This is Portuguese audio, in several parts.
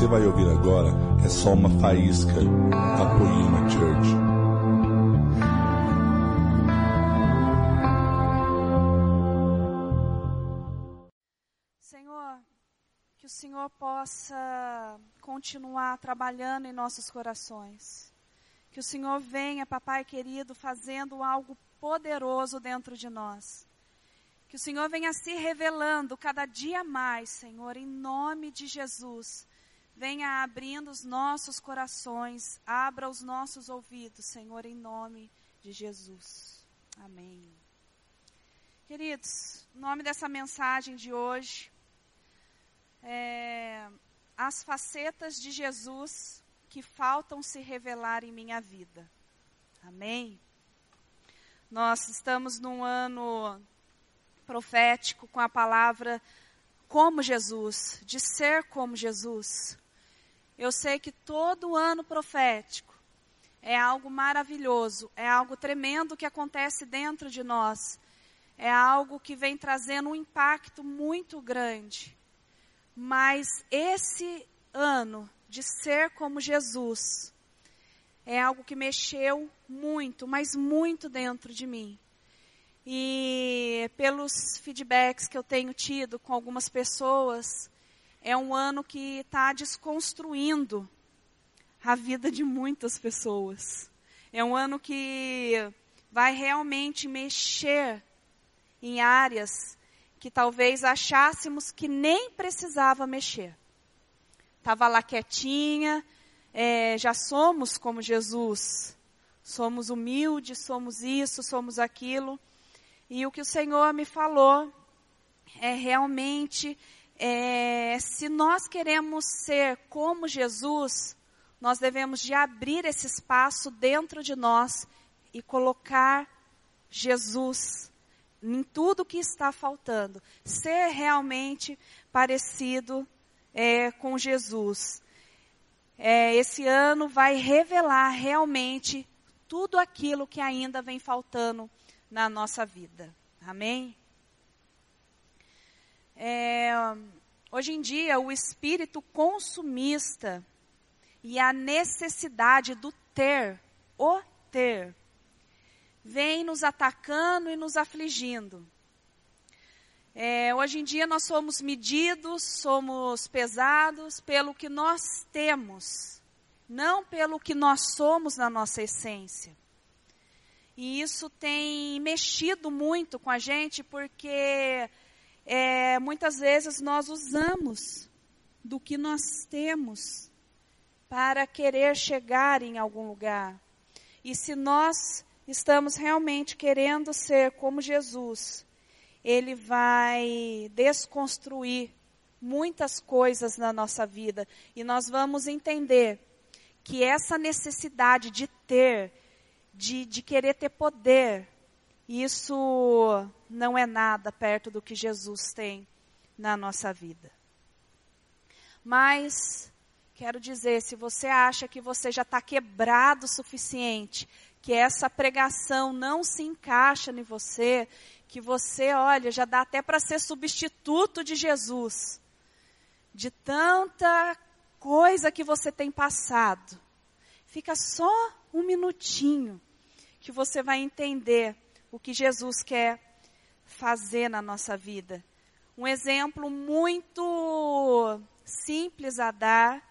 você vai ouvir agora é só uma faísca da Poema Church. Senhor, que o Senhor possa continuar trabalhando em nossos corações. Que o Senhor venha, papai querido, fazendo algo poderoso dentro de nós. Que o Senhor venha se revelando cada dia mais, Senhor, em nome de Jesus. Venha abrindo os nossos corações, abra os nossos ouvidos, Senhor, em nome de Jesus. Amém. Queridos, o nome dessa mensagem de hoje é As facetas de Jesus que faltam se revelar em minha vida. Amém? Nós estamos num ano profético com a palavra como Jesus, de ser como Jesus. Eu sei que todo ano profético é algo maravilhoso, é algo tremendo que acontece dentro de nós. É algo que vem trazendo um impacto muito grande. Mas esse ano de ser como Jesus é algo que mexeu muito, mas muito dentro de mim. E pelos feedbacks que eu tenho tido com algumas pessoas, é um ano que está desconstruindo a vida de muitas pessoas. É um ano que vai realmente mexer em áreas que talvez achássemos que nem precisava mexer. Estava lá quietinha, é, já somos como Jesus, somos humildes, somos isso, somos aquilo. E o que o Senhor me falou é realmente, é, se nós queremos ser como Jesus, nós devemos de abrir esse espaço dentro de nós e colocar Jesus em tudo que está faltando. Ser realmente parecido é, com Jesus. É, esse ano vai revelar realmente tudo aquilo que ainda vem faltando na nossa vida. Amém? É, hoje em dia, o espírito consumista e a necessidade do ter, o ter, vem nos atacando e nos afligindo. É, hoje em dia nós somos medidos, somos pesados pelo que nós temos, não pelo que nós somos na nossa essência. E isso tem mexido muito com a gente, porque é, muitas vezes nós usamos do que nós temos para querer chegar em algum lugar. E se nós estamos realmente querendo ser como Jesus, ele vai desconstruir muitas coisas na nossa vida e nós vamos entender que essa necessidade de ter de, de querer ter poder. Isso não é nada perto do que Jesus tem na nossa vida. Mas, quero dizer, se você acha que você já está quebrado o suficiente, que essa pregação não se encaixa em você, que você, olha, já dá até para ser substituto de Jesus, de tanta coisa que você tem passado, fica só um minutinho que você vai entender o que Jesus quer fazer na nossa vida. Um exemplo muito simples a dar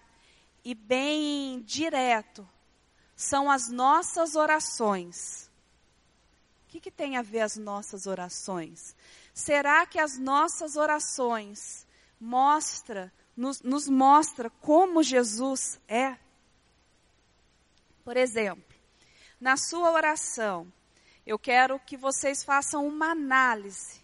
e bem direto são as nossas orações. O que, que tem a ver as nossas orações? Será que as nossas orações mostra, nos, nos mostra como Jesus é? Por exemplo, na sua oração, eu quero que vocês façam uma análise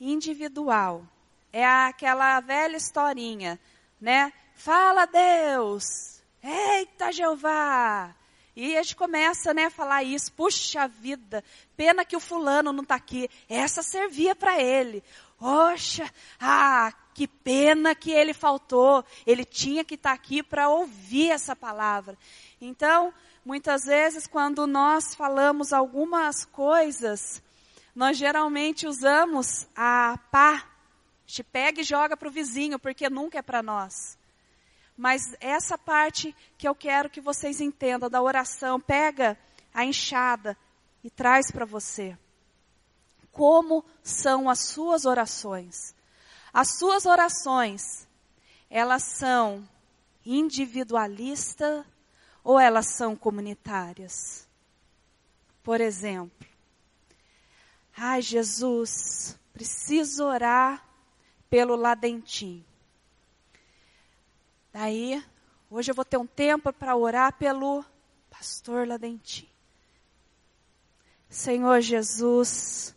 individual. É aquela velha historinha, né? Fala Deus, eita Jeová. E a gente começa, né, a falar isso. Puxa vida, pena que o fulano não está aqui. Essa servia para ele. Oxa, ah, que pena que ele faltou. Ele tinha que estar tá aqui para ouvir essa palavra. Então, Muitas vezes, quando nós falamos algumas coisas, nós geralmente usamos a pá. Te pega e joga para o vizinho, porque nunca é para nós. Mas essa parte que eu quero que vocês entendam da oração, pega a enxada e traz para você. Como são as suas orações? As suas orações, elas são individualistas ou elas são comunitárias? Por exemplo, ai Jesus, preciso orar pelo Ladentim. Daí, hoje eu vou ter um tempo para orar pelo pastor Ladentim. Senhor Jesus,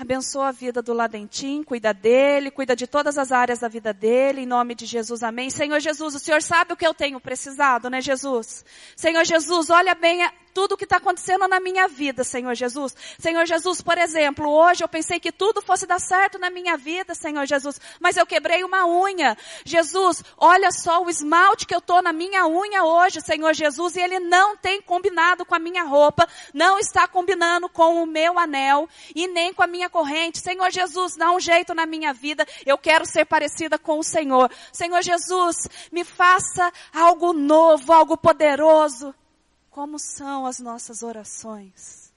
Abençoa a vida do Ladentim, cuida dele, cuida de todas as áreas da vida dele, em nome de Jesus, amém. Senhor Jesus, o Senhor sabe o que eu tenho precisado, né, Jesus? Senhor Jesus, olha bem tudo o que está acontecendo na minha vida, Senhor Jesus. Senhor Jesus, por exemplo, hoje eu pensei que tudo fosse dar certo na minha vida, Senhor Jesus, mas eu quebrei uma unha. Jesus, olha só o esmalte que eu tô na minha unha hoje, Senhor Jesus, e ele não tem combinado com a minha roupa, não está combinando com o meu anel e nem com a minha corrente. Senhor Jesus, dá um jeito na minha vida. Eu quero ser parecida com o Senhor. Senhor Jesus, me faça algo novo, algo poderoso. Como são as nossas orações?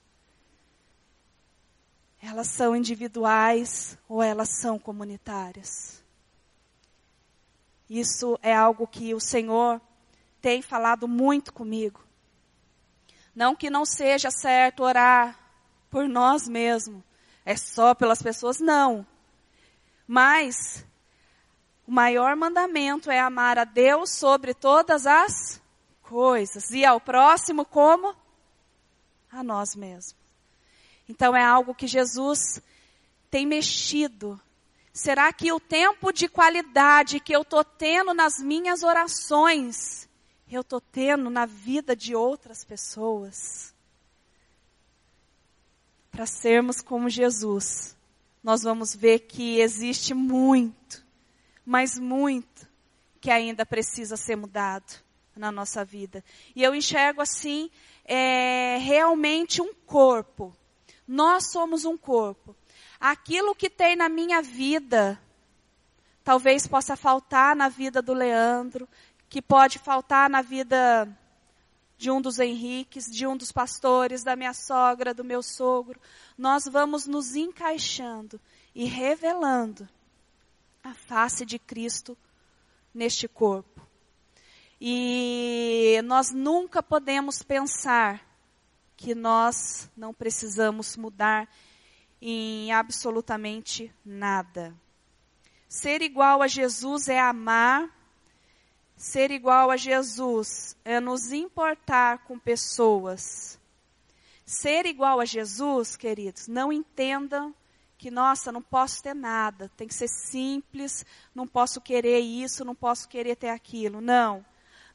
Elas são individuais ou elas são comunitárias? Isso é algo que o Senhor tem falado muito comigo. Não que não seja certo orar por nós mesmos, é só pelas pessoas, não. Mas o maior mandamento é amar a Deus sobre todas as coisas e ao próximo como a nós mesmos. Então é algo que Jesus tem mexido. Será que o tempo de qualidade que eu estou tendo nas minhas orações, eu estou tendo na vida de outras pessoas? Para sermos como Jesus, nós vamos ver que existe muito, mas muito, que ainda precisa ser mudado na nossa vida. E eu enxergo assim, é, realmente um corpo. Nós somos um corpo. Aquilo que tem na minha vida, talvez possa faltar na vida do Leandro, que pode faltar na vida de um dos Henriques, de um dos pastores, da minha sogra, do meu sogro. Nós vamos nos encaixando e revelando a face de Cristo neste corpo. E nós nunca podemos pensar que nós não precisamos mudar em absolutamente nada. Ser igual a Jesus é amar, ser igual a Jesus é nos importar com pessoas. Ser igual a Jesus, queridos, não entendam que, nossa, não posso ter nada, tem que ser simples, não posso querer isso, não posso querer ter aquilo. Não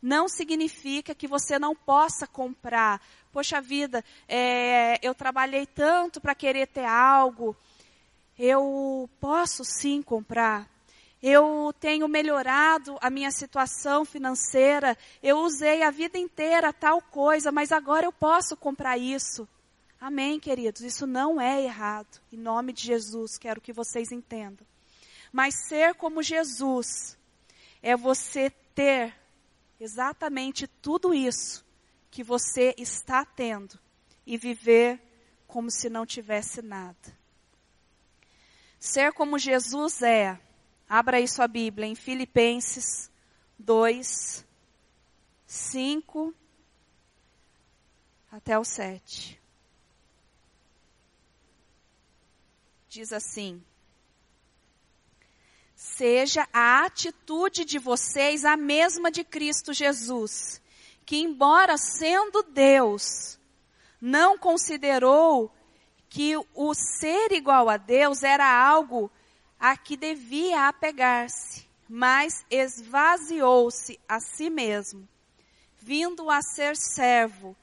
não significa que você não possa comprar. Poxa vida, é, eu trabalhei tanto para querer ter algo. Eu posso sim comprar. Eu tenho melhorado a minha situação financeira. Eu usei a vida inteira tal coisa, mas agora eu posso comprar isso. Amém, queridos? Isso não é errado. Em nome de Jesus, quero que vocês entendam. Mas ser como Jesus é você ter exatamente tudo isso que você está tendo e viver como se não tivesse nada. Ser como Jesus é, abra aí sua Bíblia em Filipenses 2, 5 até o 7. Diz assim: seja a atitude de vocês a mesma de Cristo Jesus, que, embora sendo Deus, não considerou que o ser igual a Deus era algo a que devia apegar-se, mas esvaziou-se a si mesmo, vindo a ser servo,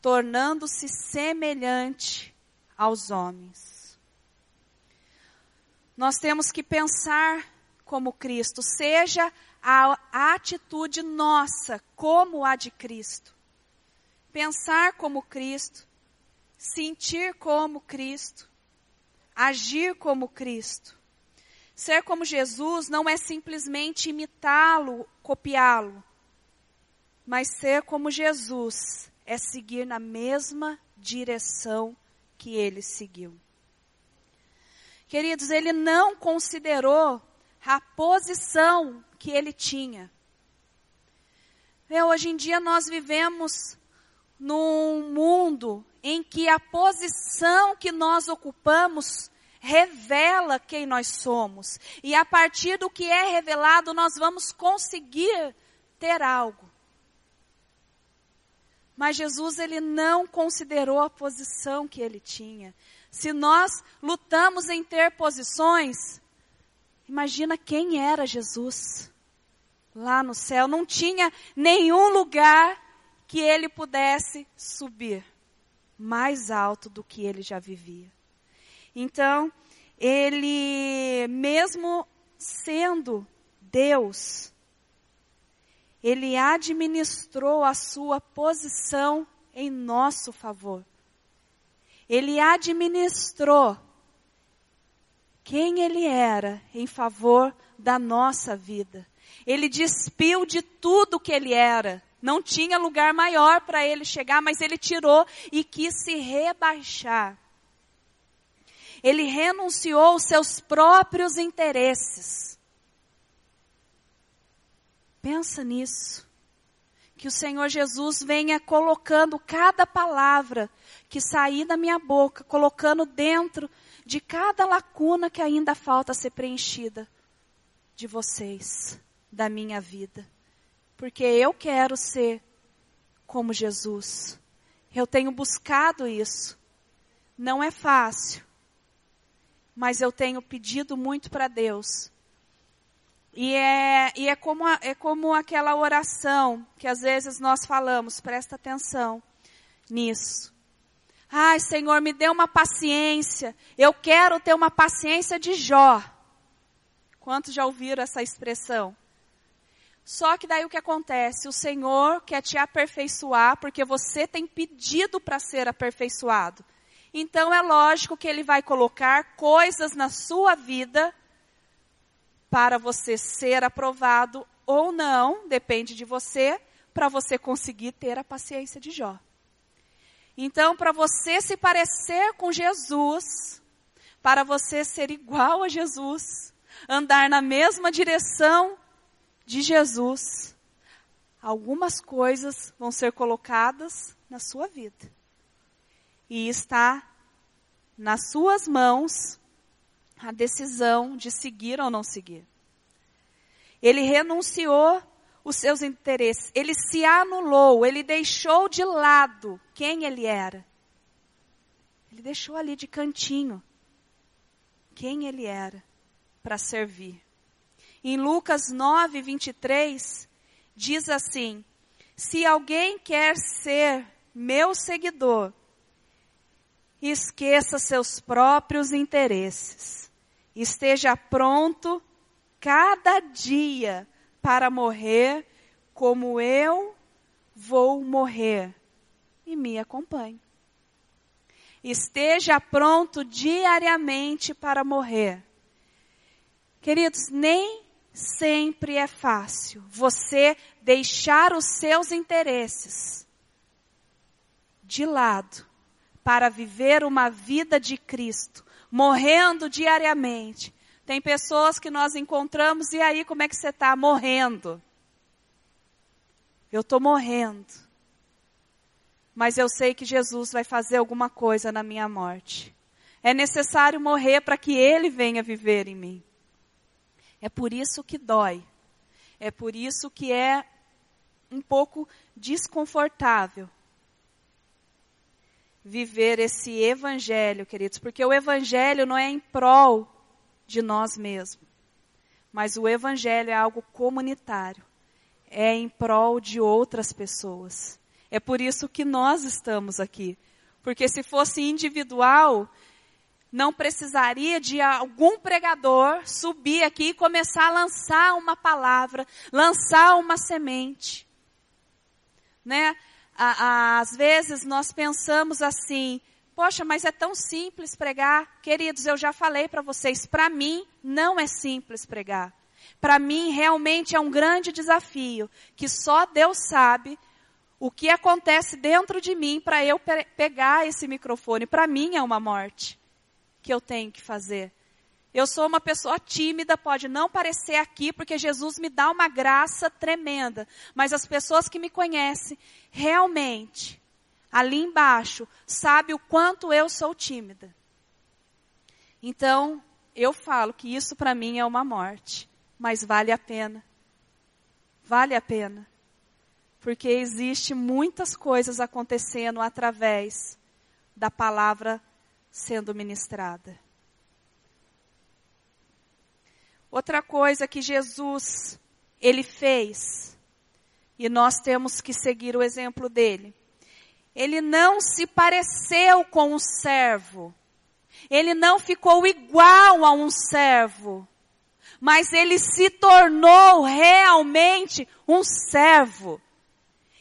tornando-se semelhante aos homens. Nós temos que pensar como Cristo, seja a, atitude nossa como a de Cristo. Pensar como Cristo, sentir como Cristo, agir como Cristo. Ser como Jesus não é simplesmente imitá-lo, copiá-lo. Mas ser como Jesus é seguir na mesma direção que ele seguiu. Queridos, ele não considerou a posição que ele tinha. É, hoje em dia nós vivemos num mundo em que a posição que nós ocupamos revela quem nós somos. E a partir do que é revelado, nós vamos conseguir ter algo. Mas Jesus ele não considerou a posição que ele tinha. Se nós lutamos em ter posições, imagina quem era Jesus lá no céu. Não tinha nenhum lugar que ele pudesse subir mais alto do que ele já vivia. Então, ele, mesmo sendo Deus, ele administrou a sua posição em nosso favor. Ele administrou quem ele era em favor da nossa vida. Ele despiu de tudo que ele era. Não tinha lugar maior para ele chegar, mas ele tirou e quis se rebaixar. Ele renunciou aos seus próprios interesses. Pensa nisso. Que o Senhor Jesus venha colocando cada palavra que sair da minha boca, colocando dentro de cada lacuna que ainda falta ser preenchida de vocês, da minha vida. Porque eu quero ser como Jesus. Eu tenho buscado isso. Não é fácil, mas eu tenho pedido muito para Deus. E é, e é, como, a, é como aquela oração que às vezes nós falamos, presta atenção nisso. Ai, Senhor, me dê uma paciência. Eu quero ter uma paciência de Jó. Quantos já ouviram essa expressão? Só que daí o que acontece? O Senhor quer te aperfeiçoar porque você tem pedido para ser aperfeiçoado. Então é lógico que Ele vai colocar coisas na sua vida para você ser aprovado ou não, depende de você, para você conseguir ter a paciência de Jó. Então, para você se parecer com Jesus, para você ser igual a Jesus, andar na mesma direção de Jesus, algumas coisas vão ser colocadas na sua vida. E está nas suas mãos a decisão de seguir ou não seguir. Ele renunciou os seus interesses, ele se anulou, ele deixou de lado quem ele era. Ele deixou ali de cantinho quem ele era para servir. Em Lucas 9, 23, diz assim: Se alguém quer ser meu seguidor, esqueça seus próprios interesses. Esteja pronto cada dia para morrer como eu vou morrer. E me acompanhe. Esteja pronto diariamente para morrer. Queridos, nem sempre é fácil você deixar os seus interesses de lado para viver uma vida de Cristo, morrendo diariamente. Tem pessoas que nós encontramos e aí como é que você está? Morrendo. Eu estou morrendo. Mas eu sei que Jesus vai fazer alguma coisa na minha morte. É necessário morrer para que Ele venha viver em mim. É por isso que dói. É por isso que é um pouco desconfortável viver esse evangelho, queridos, porque o evangelho não é em prol de nós mesmos, mas o evangelho é algo comunitário, é em prol de outras pessoas. É por isso que nós estamos aqui. Porque se fosse individual, não precisaria de algum pregador subir aqui e começar a lançar uma palavra, lançar uma semente. Né? Às vezes nós pensamos assim, Poxa, mas é tão simples pregar. Queridos, eu já falei para vocês, para mim não é simples pregar. Para mim realmente é um grande desafio, que só Deus sabe o que acontece dentro de mim para eu pe pegar esse microfone. Para mim é uma morte que eu tenho que fazer. Eu sou uma pessoa tímida, pode não parecer aqui, porque Jesus me dá uma graça tremenda. Mas as pessoas que me conhecem, realmente, ali embaixo, sabem o quanto eu sou tímida. Então, eu falo que isso para mim é uma morte. Mas vale a pena. Vale a pena. Porque existe muitas coisas acontecendo através da palavra sendo ministrada. Outra coisa que Jesus, ele fez, e nós temos que seguir o exemplo dele. Ele não se pareceu com um servo. Ele não ficou igual a um servo. Mas ele se tornou realmente um servo.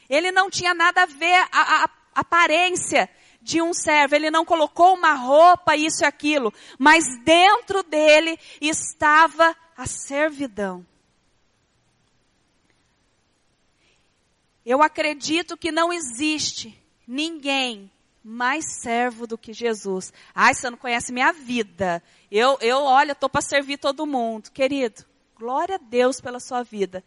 Ele não tinha nada a ver a, a, a aparência de um servo. Ele não colocou uma roupa, isso e aquilo. Mas dentro dele estava a servidão. Eu acredito que não existe ninguém mais servo do que Jesus. Ai, você não conhece minha vida. Eu, eu olha, estou para servir todo mundo. Querido, glória a Deus pela sua vida.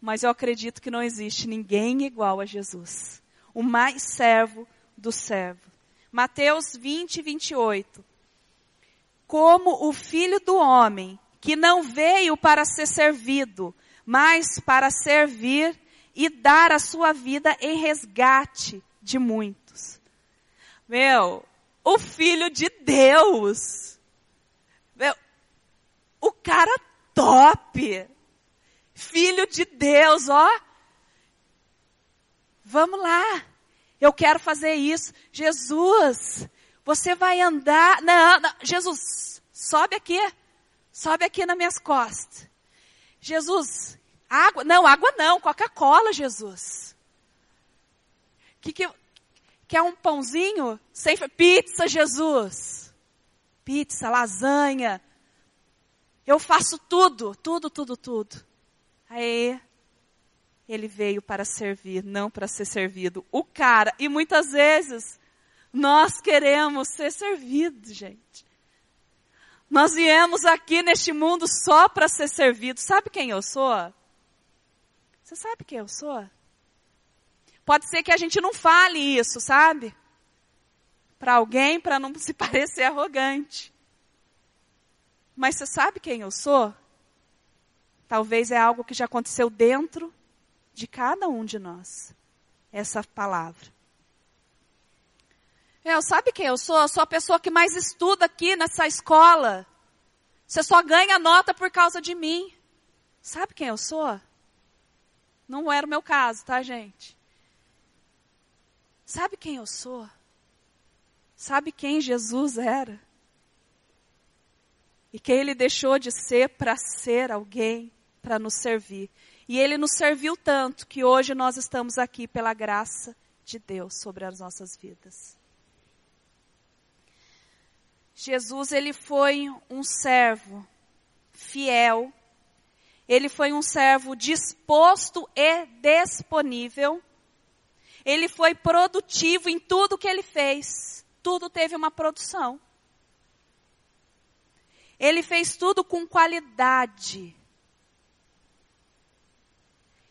Mas eu acredito que não existe ninguém igual a Jesus. O mais servo do servo. Mateus 20, 28. Como o filho do homem que não veio para ser servido, mas para servir e dar a sua vida em resgate de muitos. Meu, o filho de Deus. Meu, o cara top. Filho de Deus, ó. Vamos lá. Eu quero fazer isso. Jesus, você vai andar. Não, não, Jesus, sobe aqui. Sobe aqui nas minhas costas. Jesus, água? Não, água não, Coca-Cola, Jesus. Que, que, quer um pãozinho? Sem pizza, Jesus. Pizza, lasanha. Eu faço tudo, tudo, tudo, tudo. Aí, ele veio para servir, não para ser servido. O cara, e muitas vezes, nós queremos ser servidos, gente. Nós viemos aqui neste mundo só para ser servidos. Sabe quem eu sou? Você sabe quem eu sou? Pode ser que a gente não fale isso, sabe? Para alguém, para não se parecer arrogante. Mas você sabe quem eu sou? Talvez é algo que já aconteceu dentro de cada um de nós. Essa palavra. Eu, sabe quem eu sou? Eu sou a pessoa que mais estuda aqui nessa escola. Você só ganha nota por causa de mim. Sabe quem eu sou? Não era o meu caso, tá, gente? Sabe quem eu sou? Sabe quem Jesus era? E quem ele deixou de ser para ser alguém para nos servir. E ele nos serviu tanto que hoje nós estamos aqui pela graça de Deus sobre as nossas vidas. Jesus ele foi um servo fiel, ele foi um servo disposto e disponível, ele foi produtivo em tudo que ele fez, tudo teve uma produção. Ele fez tudo com qualidade.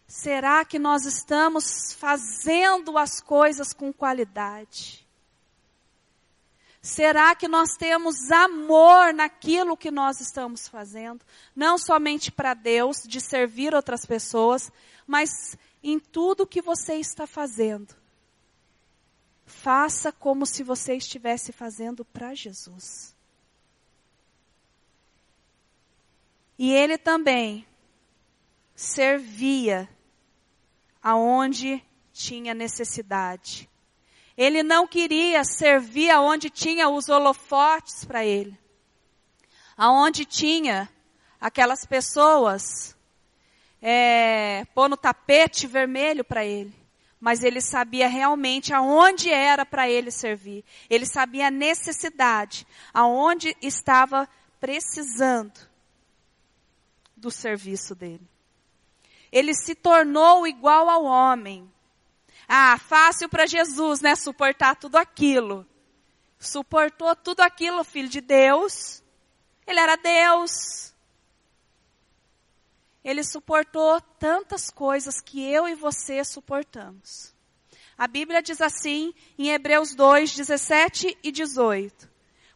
Será que nós estamos fazendo as coisas com qualidade? Será que nós temos amor naquilo que nós estamos fazendo? Não somente para Deus, de servir outras pessoas, mas em tudo que você está fazendo. Faça como se você estivesse fazendo para Jesus. E ele também servia aonde tinha necessidade. Ele não queria servir aonde tinha os holofotes para ele. Aonde tinha aquelas pessoas é, pôr no tapete vermelho para ele. mas ele sabia realmente aonde era para ele servir. Ele sabia a necessidade, aonde estava precisando do serviço dele. Ele se tornou igual ao homem. Ah, fácil para Jesus, né? Suportar tudo aquilo. Suportou tudo aquilo, filho de Deus. Ele era Deus. Ele suportou tantas coisas que eu e você suportamos. A Bíblia diz assim em Hebreus 2, 17 e 18.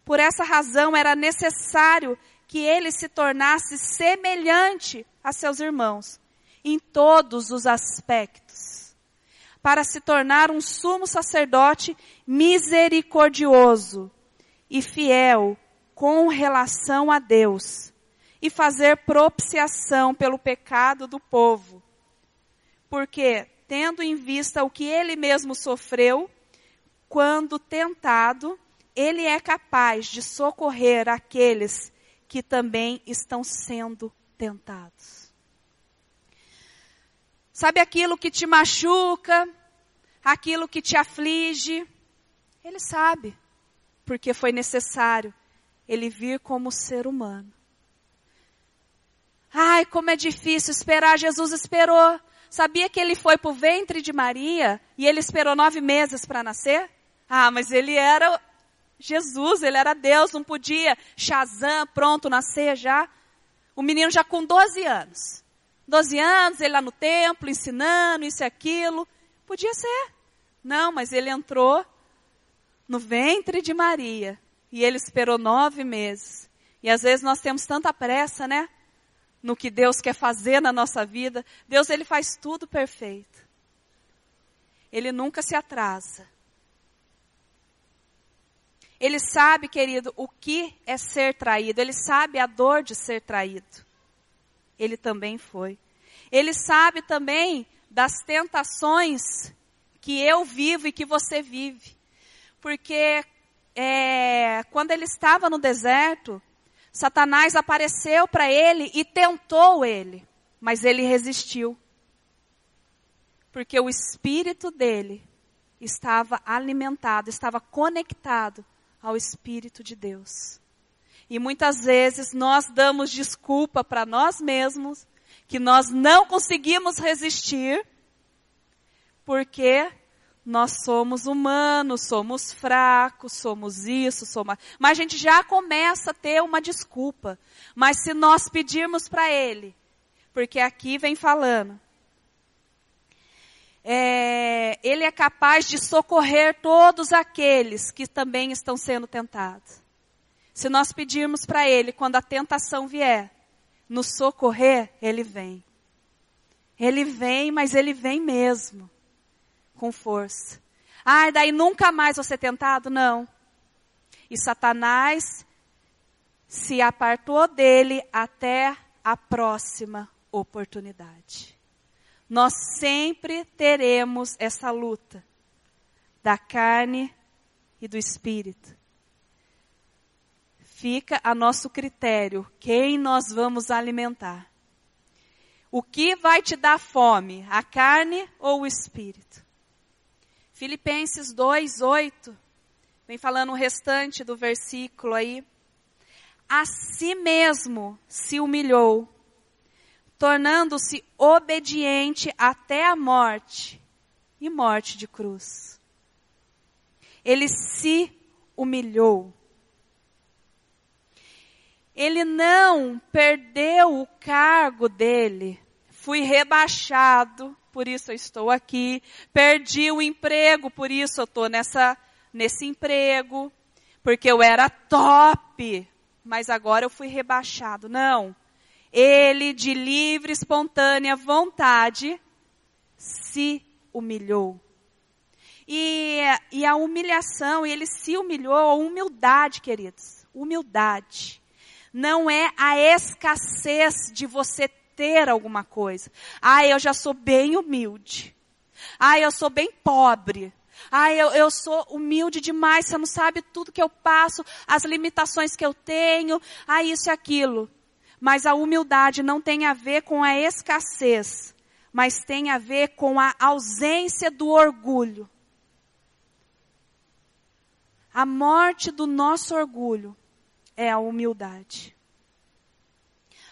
Por essa razão era necessário que ele se tornasse semelhante a seus irmãos, em todos os aspectos, para se tornar um sumo sacerdote misericordioso e fiel com relação a Deus, e fazer propiciação pelo pecado do povo. Porque, tendo em vista o que ele mesmo sofreu, quando tentado, ele é capaz de socorrer aqueles que também estão sendo tentados. Sabe aquilo que te machuca, aquilo que te aflige? Ele sabe, porque foi necessário ele vir como ser humano. Ai, como é difícil esperar. Jesus esperou. Sabia que ele foi para o ventre de Maria e ele esperou nove meses para nascer? Ah, mas ele era Jesus, ele era Deus, não podia. Shazam, pronto, nascer já. O menino já com 12 anos. 12 anos, ele lá no templo, ensinando isso e aquilo. Podia ser. Não, mas ele entrou no ventre de Maria. E ele esperou nove meses. E às vezes nós temos tanta pressa, né? No que Deus quer fazer na nossa vida. Deus, ele faz tudo perfeito. Ele nunca se atrasa. Ele sabe, querido, o que é ser traído. Ele sabe a dor de ser traído. Ele também foi. Ele sabe também das tentações que eu vivo e que você vive. Porque é, quando ele estava no deserto, Satanás apareceu para ele e tentou ele, mas ele resistiu. Porque o espírito dele estava alimentado, estava conectado ao Espírito de Deus. E muitas vezes nós damos desculpa para nós mesmos que nós não conseguimos resistir porque nós somos humanos, somos fracos, somos isso, somos. Mas a gente já começa a ter uma desculpa. Mas se nós pedirmos para Ele, porque aqui vem falando, é, ele é capaz de socorrer todos aqueles que também estão sendo tentados. Se nós pedirmos para Ele, quando a tentação vier, nos socorrer, Ele vem. Ele vem, mas Ele vem mesmo, com força. Ah, daí nunca mais ser tentado? Não. E Satanás se apartou dele até a próxima oportunidade nós sempre teremos essa luta da carne e do espírito. Fica a nosso critério quem nós vamos alimentar. O que vai te dar fome, a carne ou o espírito? Filipenses 2, 8, vem falando o restante do versículo aí. A si mesmo se humilhou, tornando-se obediente até a morte e morte de cruz. Ele se humilhou. Ele não perdeu o cargo dele. Fui rebaixado, por isso eu estou aqui. Perdi o emprego, por isso eu estou nessa, nesse emprego. Porque eu era top, mas agora eu fui rebaixado. Não. Ele, de livre, espontânea vontade, se humilhou. E, e a humilhação, ele se humilhou, a humildade, queridos. Humildade. Não é a escassez de você ter alguma coisa. Ah, eu já sou bem humilde. Ah, eu sou bem pobre. Ah, eu, eu sou humilde demais, você não sabe tudo que eu passo, as limitações que eu tenho, ah, isso e aquilo. Mas a humildade não tem a ver com a escassez, mas tem a ver com a ausência do orgulho. A morte do nosso orgulho é a humildade.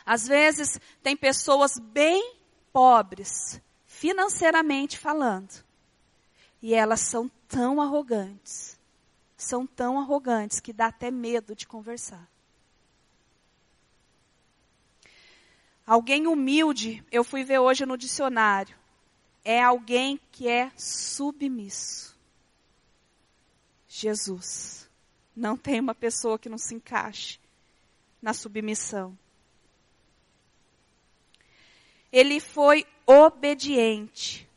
Às vezes, tem pessoas bem pobres, financeiramente falando, e elas são tão arrogantes, são tão arrogantes que dá até medo de conversar. Alguém humilde, eu fui ver hoje no dicionário, é alguém que é submisso. Jesus. Não tem uma pessoa que não se encaixe na submissão. Ele foi obediente.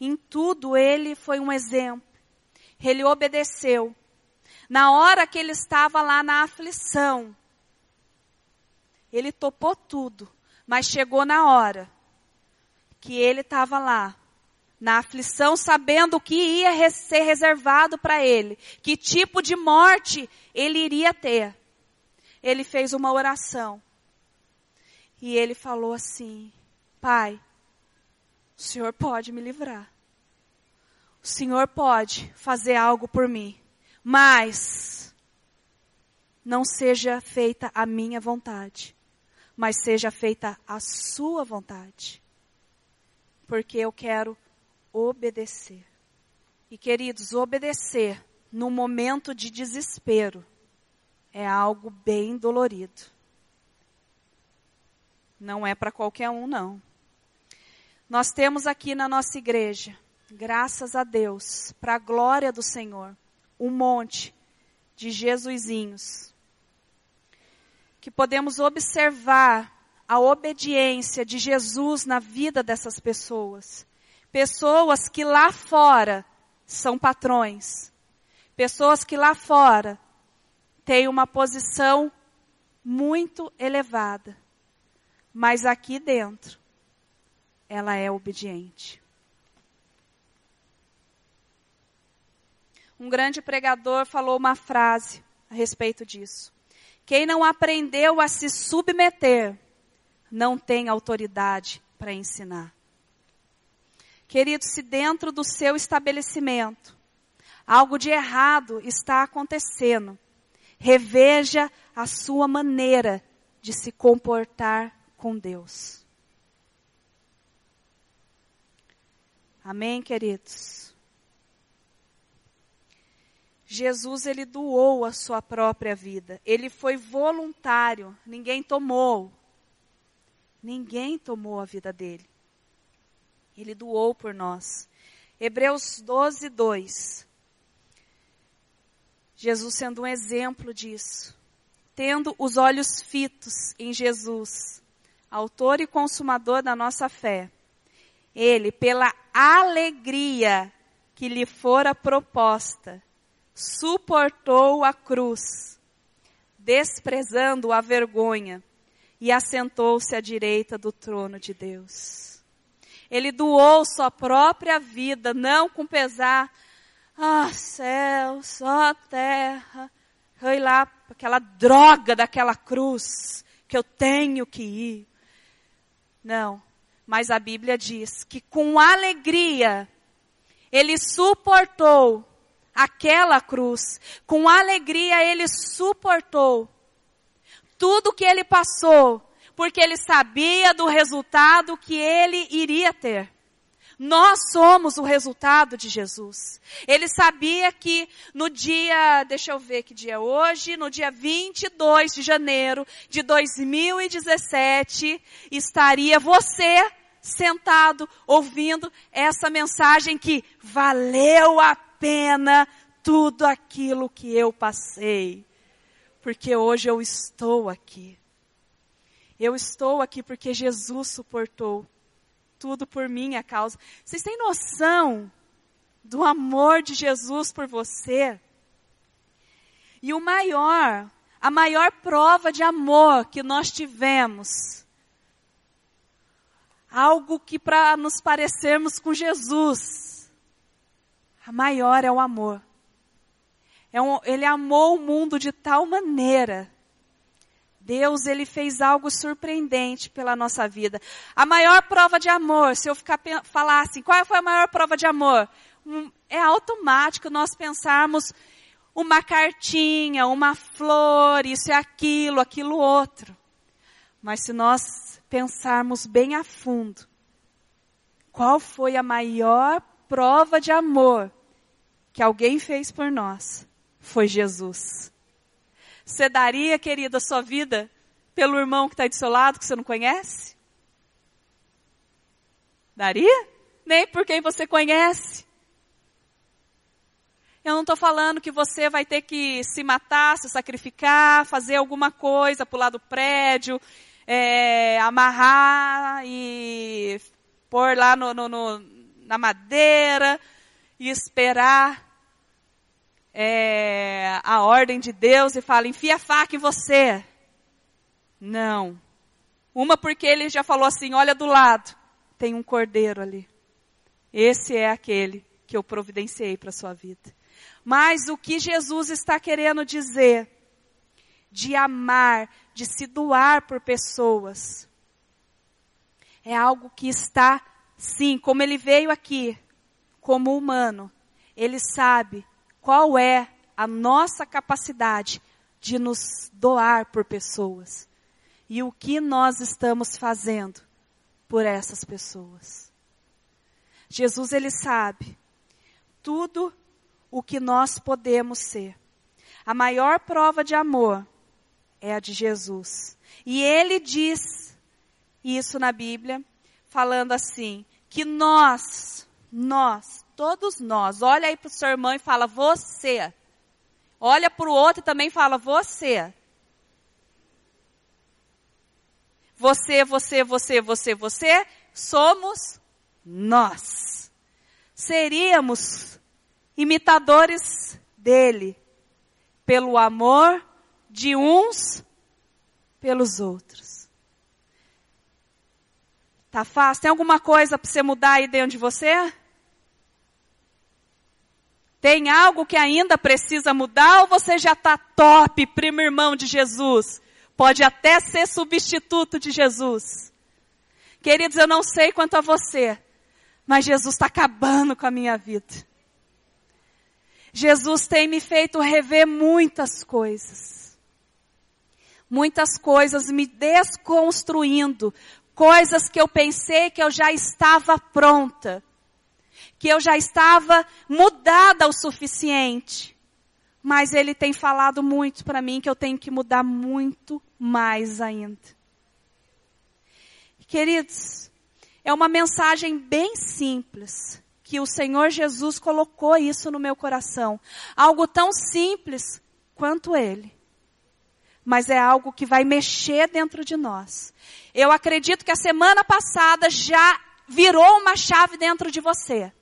Em tudo ele foi um exemplo. Ele obedeceu. Na hora que ele estava lá na aflição, ele topou tudo, mas chegou na hora que ele estava lá, na aflição, sabendo o que ia ser reservado para ele, que tipo de morte ele iria ter. Ele fez uma oração. E ele falou assim: Pai, o Senhor pode me livrar. O Senhor pode fazer algo por mim. Mas não seja feita a minha vontade, mas seja feita a sua vontade. Porque eu quero obedecer. E queridos, obedecer no momento de desespero é algo bem dolorido. Não é para qualquer um, não. Nós temos aqui na nossa igreja, graças a Deus, para a glória do Senhor, um monte de Jesusinhos que podemos observar a obediência de Jesus na vida dessas pessoas. Pessoas que lá fora são patrões. Pessoas que lá fora têm uma posição muito elevada. Mas aqui dentro, ela é obediente. Um grande pregador falou uma frase a respeito disso. Quem não aprendeu a se submeter, não tem autoridade para ensinar. Querido, se dentro do seu estabelecimento algo de errado está acontecendo, reveja a sua maneira de se comportar com Deus. Amém, queridos? Jesus ele doou a sua própria vida. Ele foi voluntário, ninguém tomou. Ninguém tomou a vida dele. Ele doou por nós. Hebreus 12, 2. Jesus sendo um exemplo disso. Tendo os olhos fitos em Jesus, autor e consumador da nossa fé. Ele, pela alegria que lhe fora proposta, suportou a cruz, desprezando a vergonha, e assentou-se à direita do trono de Deus. Ele doou sua própria vida, não com pesar. Ah, céu, só terra. Foi lá, aquela droga daquela cruz, que eu tenho que ir. Não, mas a Bíblia diz que com alegria, ele suportou aquela cruz. Com alegria ele suportou tudo que ele passou, porque ele sabia do resultado que ele iria ter. Nós somos o resultado de Jesus. Ele sabia que no dia, deixa eu ver que dia é hoje, no dia 22 de janeiro de 2017, estaria você sentado ouvindo essa mensagem que valeu a pena tudo aquilo que eu passei, porque hoje eu estou aqui. Eu estou aqui porque Jesus suportou tudo por minha causa. Vocês têm noção do amor de Jesus por você? E o maior, a maior prova de amor que nós tivemos, algo que para nos parecermos com Jesus, a maior é o amor. É um, ele amou o mundo de tal maneira, Deus, ele fez algo surpreendente pela nossa vida. A maior prova de amor, se eu ficar falar assim, qual foi a maior prova de amor? É automático nós pensarmos uma cartinha, uma flor, isso e aquilo, aquilo outro. Mas se nós pensarmos bem a fundo, qual foi a maior prova de amor que alguém fez por nós? Foi Jesus. Você daria, querida, a sua vida pelo irmão que está do seu lado, que você não conhece? Daria? Nem por quem você conhece. Eu não estou falando que você vai ter que se matar, se sacrificar, fazer alguma coisa, pular do prédio, é, amarrar e pôr lá no, no, no, na madeira e esperar é, a ordem de Deus e falar, enfia a faca em você. Não. Uma porque ele já falou assim, olha do lado, tem um cordeiro ali. Esse é aquele que eu providenciei para a sua vida. Mas o que Jesus está querendo dizer de amar, de se doar por pessoas, é algo que está, sim, como ele veio aqui, como humano, ele sabe qual é a nossa capacidade de nos doar por pessoas e o que nós estamos fazendo por essas pessoas. Jesus ele sabe tudo o que nós podemos ser. A maior prova de amor é a de Jesus. E ele diz isso na Bíblia, falando assim, que nós, nós, todos nós, olha aí para o seu irmão e fala, você. Olha para o outro e também fala, você. Você, você, você, você, você, somos nós. Seríamos imitadores dele, pelo amor de uns pelos outros. Tá fácil? Tem alguma coisa para você mudar aí dentro de você? Tem algo que ainda precisa mudar ou você já está top, primo irmão de Jesus? Pode até ser substituto de Jesus. Queridos, eu não sei quanto a você, mas Jesus está acabando com a minha vida. Jesus tem me feito rever muitas coisas. Muitas coisas me desconstruindo. Coisas que eu pensei que eu já estava pronta. Que eu já estava mudada o suficiente. Mas Ele tem falado muito para mim que eu tenho que mudar muito mais ainda. Queridos, é uma mensagem bem simples que o Senhor Jesus colocou isso no meu coração. Algo tão simples quanto Ele. Mas é algo que vai mexer dentro de nós. Eu acredito que a semana passada já virou uma chave dentro de você.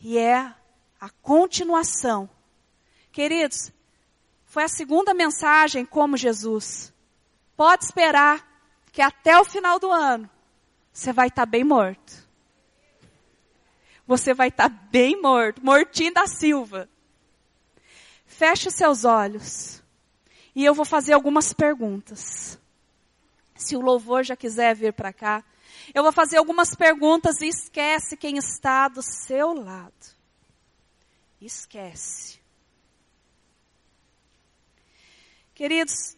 E é a continuação. Queridos, foi a segunda mensagem como Jesus. Pode esperar que até o final do ano você vai estar bem morto você vai estar tá bem morto, mortinho da Silva. Feche os seus olhos. E eu vou fazer algumas perguntas. Se o louvor já quiser vir para cá, eu vou fazer algumas perguntas e esquece quem está do seu lado. Esquece. Queridos,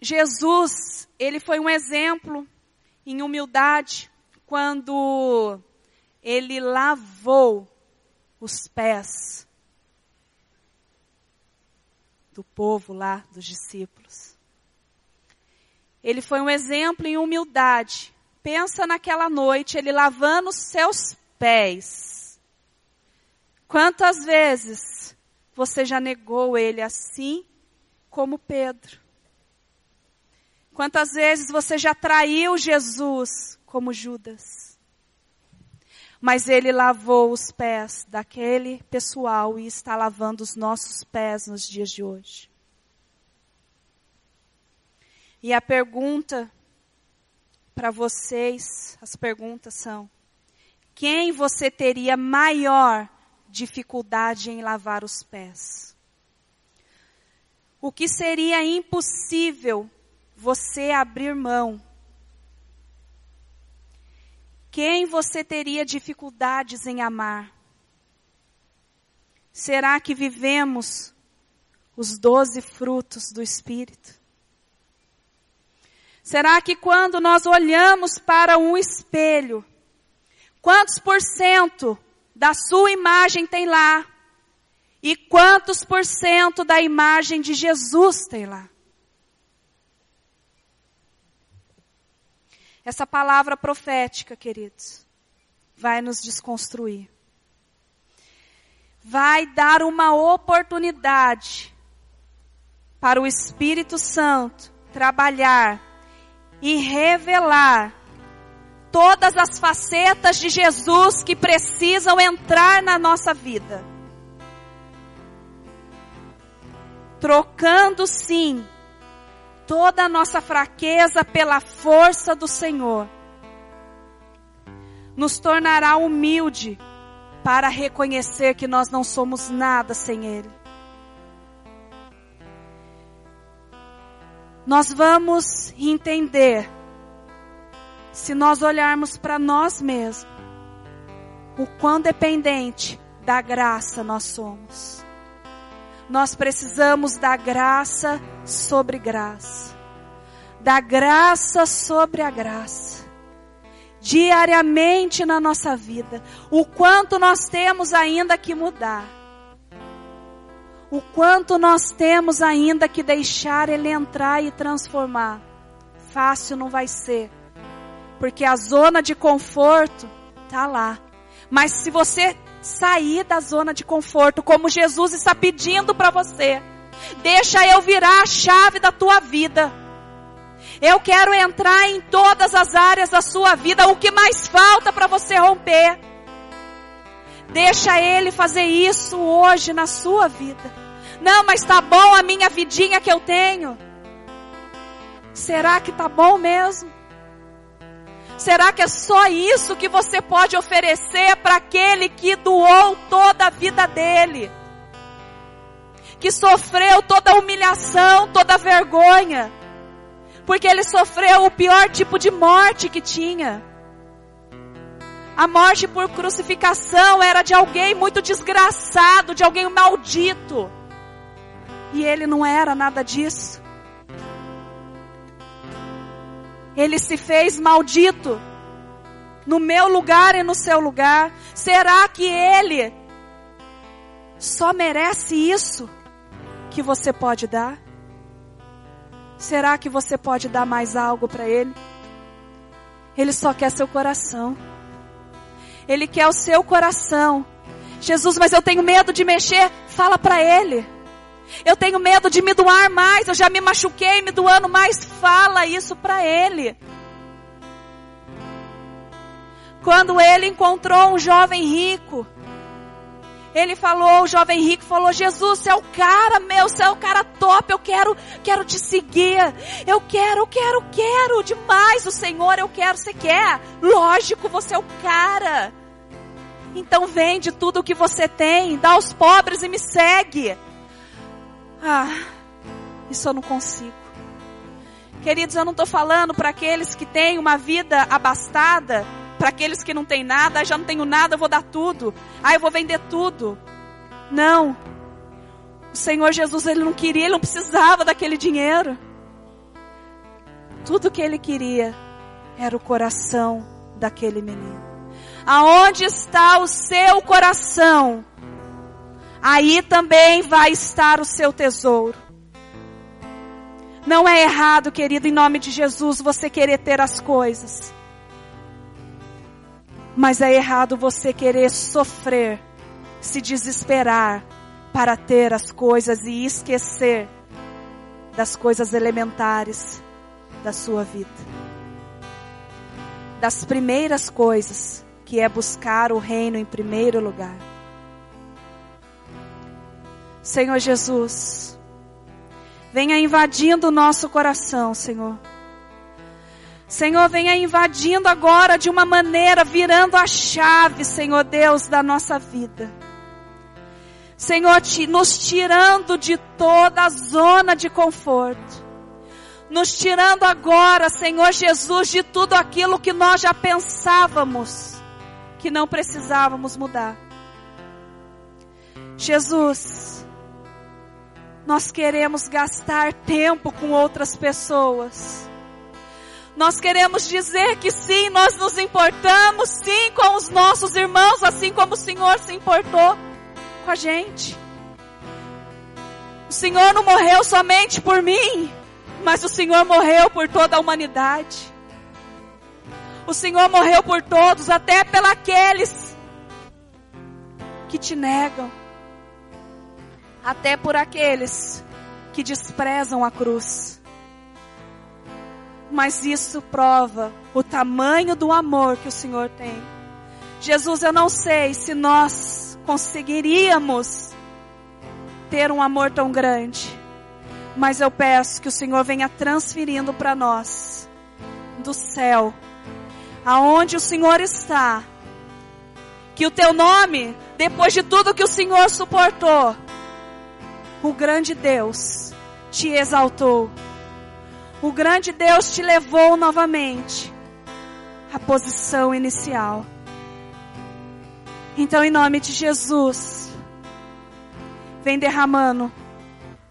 Jesus, ele foi um exemplo em humildade quando ele lavou os pés do povo lá, dos discípulos. Ele foi um exemplo em humildade. Pensa naquela noite, ele lavando os seus pés. Quantas vezes você já negou ele assim como Pedro? Quantas vezes você já traiu Jesus como Judas? mas ele lavou os pés daquele pessoal e está lavando os nossos pés nos dias de hoje. E a pergunta para vocês, as perguntas são: quem você teria maior dificuldade em lavar os pés? o que seria impossível você abrir mão? Quem você teria dificuldades em amar? Será que vivemos os doze frutos do Espírito? Será que quando nós olhamos para um espelho, quantos por cento da sua imagem tem lá? E quantos por cento da imagem de Jesus tem lá? Essa palavra profética, queridos, vai nos desconstruir. Vai dar uma oportunidade para o Espírito Santo trabalhar e revelar todas as facetas de Jesus que precisam entrar na nossa vida. Trocando sim toda a nossa fraqueza pela força do Senhor, nos tornará humilde para reconhecer que nós não somos nada sem Ele. Nós vamos entender, se nós olharmos para nós mesmos, o quão dependente da graça nós somos. Nós precisamos da graça sobre graça. Da graça sobre a graça. Diariamente na nossa vida. O quanto nós temos ainda que mudar. O quanto nós temos ainda que deixar Ele entrar e transformar. Fácil não vai ser. Porque a zona de conforto está lá. Mas se você sair da zona de conforto, como Jesus está pedindo para você, Deixa eu virar a chave da tua vida. Eu quero entrar em todas as áreas da sua vida. O que mais falta para você romper? Deixa Ele fazer isso hoje na sua vida. Não, mas tá bom a minha vidinha que eu tenho. Será que tá bom mesmo? Será que é só isso que você pode oferecer para aquele que doou toda a vida dele? que sofreu toda a humilhação, toda a vergonha, porque ele sofreu o pior tipo de morte que tinha. A morte por crucificação era de alguém muito desgraçado, de alguém maldito. E ele não era nada disso. Ele se fez maldito no meu lugar e no seu lugar. Será que ele só merece isso? que você pode dar? Será que você pode dar mais algo para Ele? Ele só quer seu coração. Ele quer o seu coração. Jesus, mas eu tenho medo de mexer. Fala para Ele. Eu tenho medo de me doar mais. Eu já me machuquei me doando mais. Fala isso para Ele. Quando ele encontrou um jovem rico, ele falou, o jovem rico falou: Jesus, você é o cara meu, você é o cara top, eu quero, quero te seguir. Eu quero, quero, quero demais o Senhor, eu quero, você quer? Lógico, você é o cara. Então vende tudo o que você tem, dá aos pobres e me segue. Ah, isso eu não consigo. Queridos, eu não estou falando para aqueles que têm uma vida abastada para aqueles que não têm nada, ah, já não tenho nada, eu vou dar tudo. Ah, eu vou vender tudo. Não. O Senhor Jesus, ele não queria, ele não precisava daquele dinheiro. Tudo que ele queria era o coração daquele menino. Aonde está o seu coração, aí também vai estar o seu tesouro. Não é errado, querido, em nome de Jesus, você querer ter as coisas. Mas é errado você querer sofrer, se desesperar para ter as coisas e esquecer das coisas elementares da sua vida. Das primeiras coisas, que é buscar o reino em primeiro lugar. Senhor Jesus, venha invadindo o nosso coração, Senhor Senhor, venha invadindo agora de uma maneira, virando a chave, Senhor Deus, da nossa vida. Senhor, nos tirando de toda a zona de conforto. Nos tirando agora, Senhor Jesus, de tudo aquilo que nós já pensávamos que não precisávamos mudar. Jesus, nós queremos gastar tempo com outras pessoas. Nós queremos dizer que sim, nós nos importamos sim com os nossos irmãos, assim como o Senhor se importou com a gente. O Senhor não morreu somente por mim, mas o Senhor morreu por toda a humanidade. O Senhor morreu por todos, até pelos que te negam, até por aqueles que desprezam a cruz. Mas isso prova o tamanho do amor que o Senhor tem. Jesus, eu não sei se nós conseguiríamos ter um amor tão grande, mas eu peço que o Senhor venha transferindo para nós do céu aonde o Senhor está. Que o teu nome, depois de tudo que o Senhor suportou, o grande Deus te exaltou. O grande Deus te levou novamente à posição inicial. Então, em nome de Jesus, vem derramando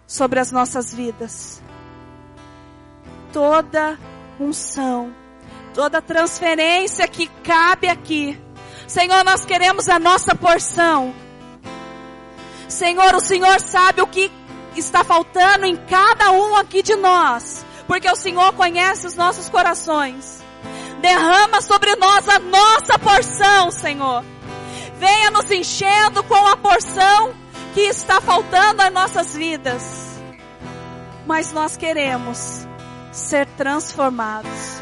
sobre as nossas vidas toda unção toda transferência que cabe aqui. Senhor, nós queremos a nossa porção. Senhor, o Senhor sabe o que está faltando em cada um aqui de nós, porque o Senhor conhece os nossos corações. Derrama sobre nós a nossa porção, Senhor. Venha nos enchendo com a porção que está faltando às nossas vidas. Mas nós queremos ser transformados.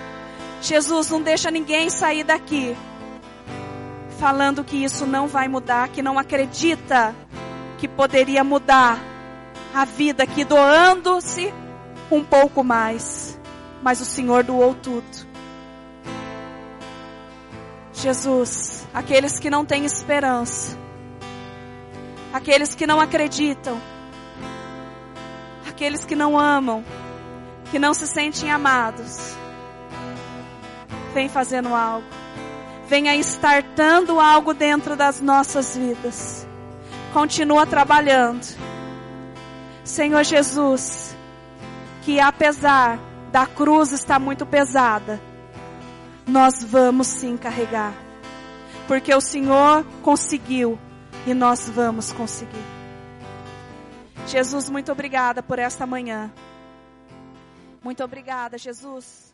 Jesus, não deixa ninguém sair daqui falando que isso não vai mudar, que não acredita que poderia mudar a vida aqui, doando-se um pouco mais. Mas o Senhor doou tudo. Jesus, aqueles que não têm esperança, aqueles que não acreditam, aqueles que não amam, que não se sentem amados, vem fazendo algo. Venha estartando algo dentro das nossas vidas. Continua trabalhando. Senhor Jesus, que apesar da cruz estar muito pesada, nós vamos sim carregar. Porque o Senhor conseguiu e nós vamos conseguir. Jesus, muito obrigada por esta manhã. Muito obrigada, Jesus.